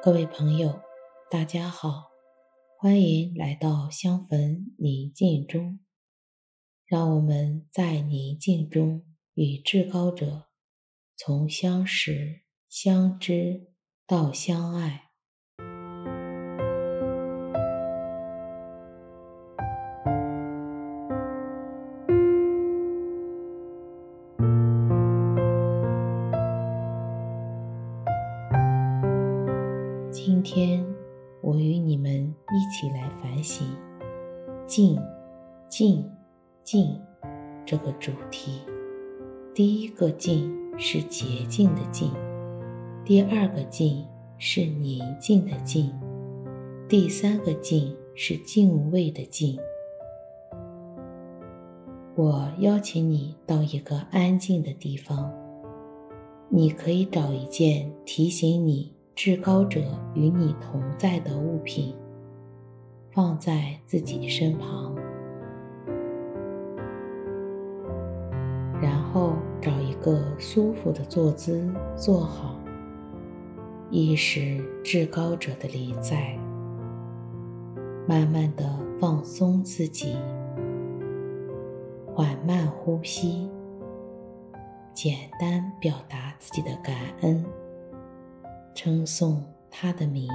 各位朋友，大家好，欢迎来到香焚宁静中。让我们在宁静中与至高者从相识、相知到相爱。与你们一起来反省“静、静、静”这个主题。第一个“静”是洁净的“静”，第二个“静”是宁静的“静”，第三个“静”是敬畏的“敬”。我邀请你到一个安静的地方，你可以找一件提醒你。至高者与你同在的物品，放在自己身旁，然后找一个舒服的坐姿坐好，意识至高者的临在，慢慢的放松自己，缓慢呼吸，简单表达自己的感恩。称颂他的名。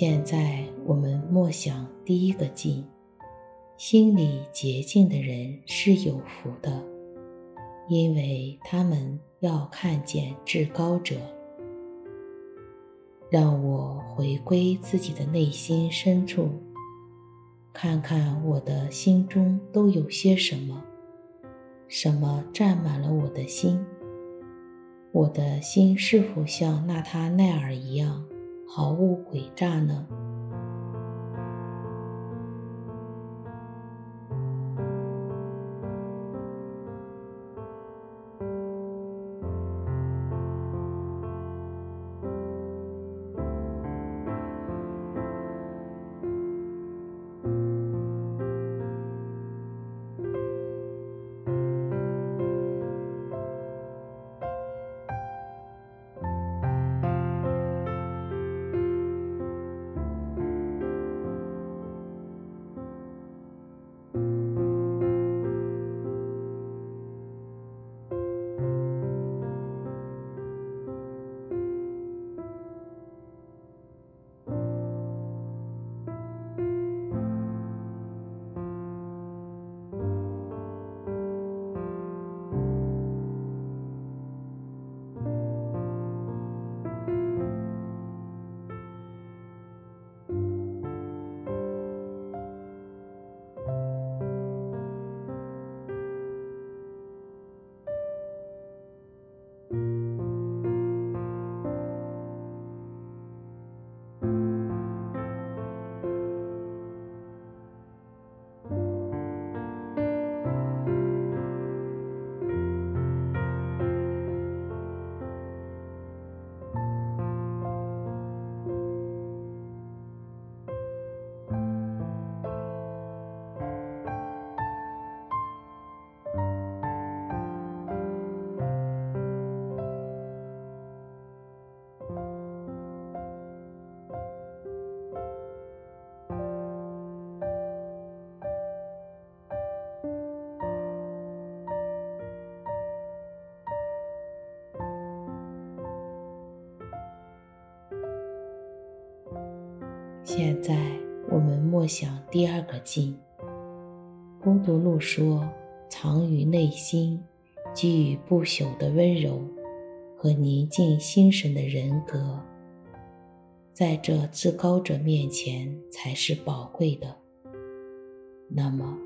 现在我们默想第一个进，心里洁净的人是有福的，因为他们要看见至高者。让我回归自己的内心深处，看看我的心中都有些什么，什么占满了我的心？我的心是否像纳他奈尔一样？毫无诡诈呢？现在我们默想第二个静。波独路说，藏于内心、给予不朽的温柔和宁静心神的人格，在这至高者面前才是宝贵的。那么，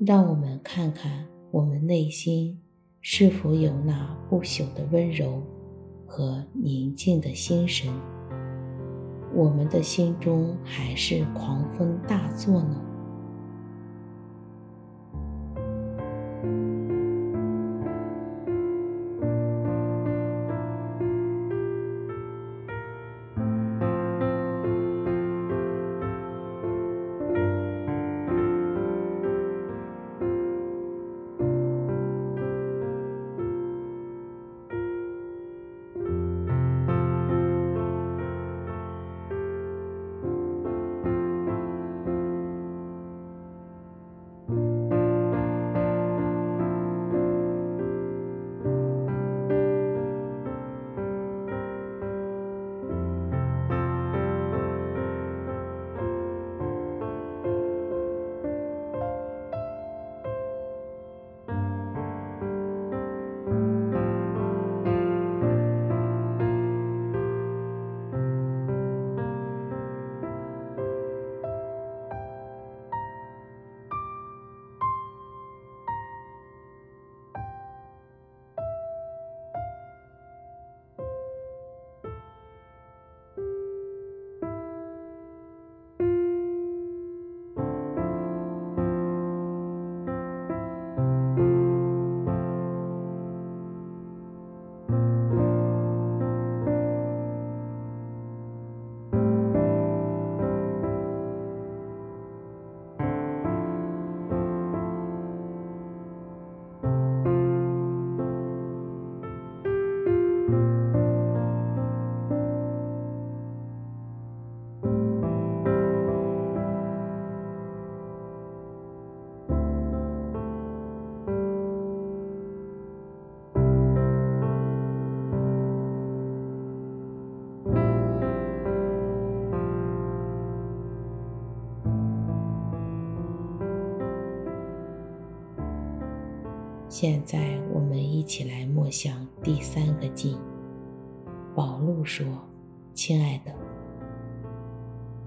让我们看看我们内心是否有那不朽的温柔和宁静的心神。我们的心中还是狂风大作呢？现在我们一起来默想第三个静。宝路说：“亲爱的，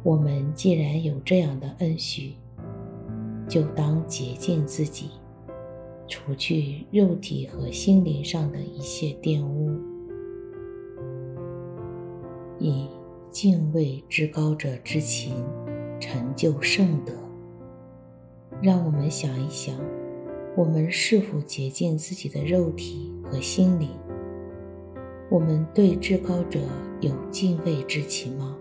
我们既然有这样的恩许，就当洁净自己，除去肉体和心灵上的一切玷污，以敬畏至高者之情成就圣德。”让我们想一想。我们是否洁净自己的肉体和心灵？我们对至高者有敬畏之情吗？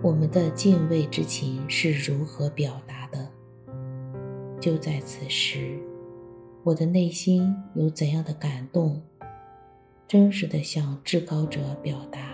我们的敬畏之情是如何表达的？就在此时，我的内心有怎样的感动？真实地向至高者表达。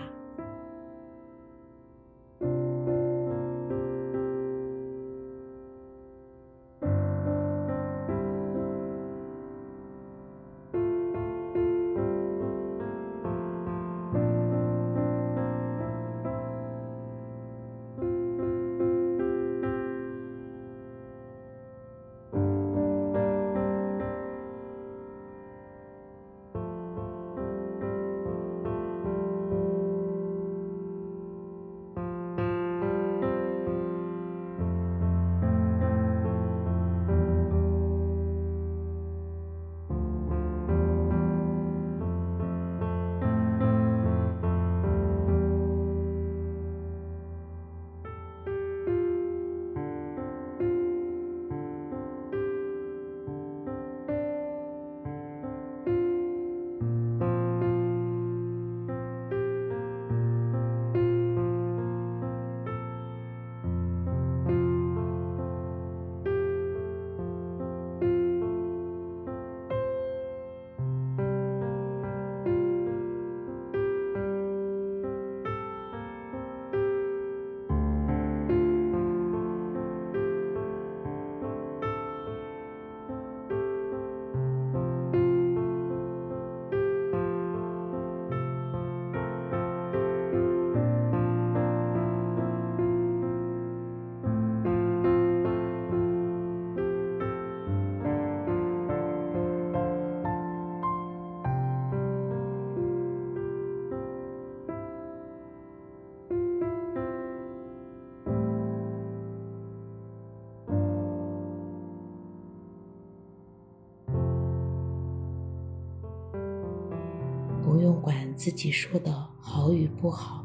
自己说的好与不好，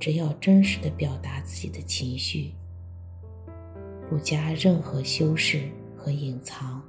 只要真实的表达自己的情绪，不加任何修饰和隐藏。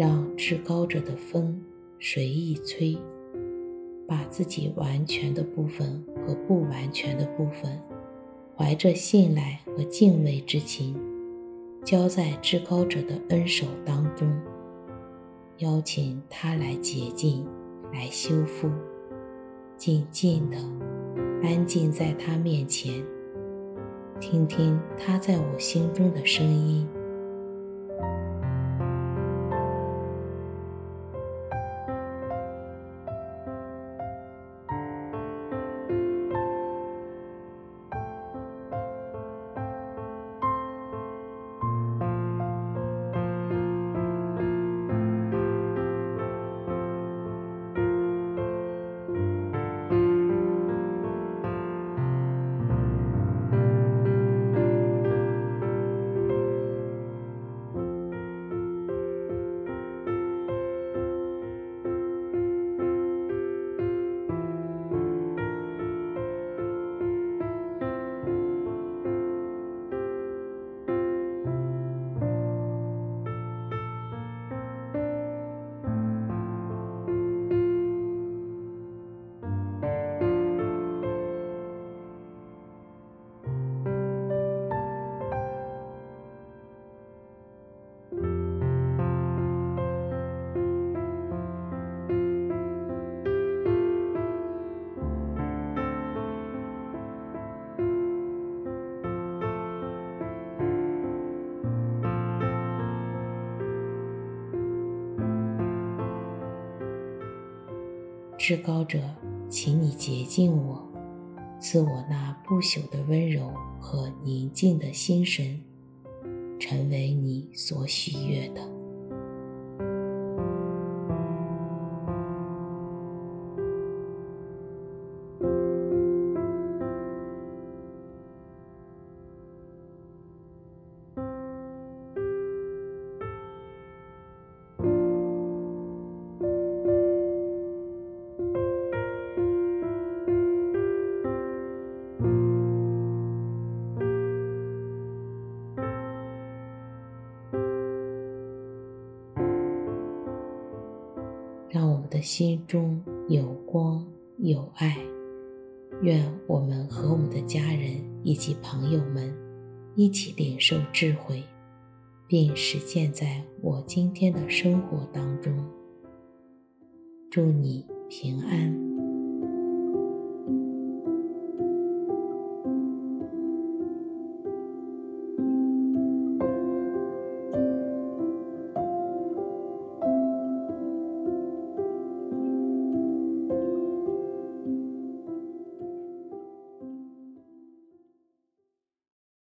让至高者的风随意吹，把自己完全的部分和不完全的部分，怀着信赖和敬畏之情，交在至高者的恩手当中，邀请他来洁净、来修复，静静的安静在他面前，听听他在我心中的声音。至高者，请你洁净我，赐我那不朽的温柔和宁静的心神，成为你所喜悦的。心中有光有爱，愿我们和我们的家人以及朋友们一起领受智慧，并实践在我今天的生活当中。祝你平安。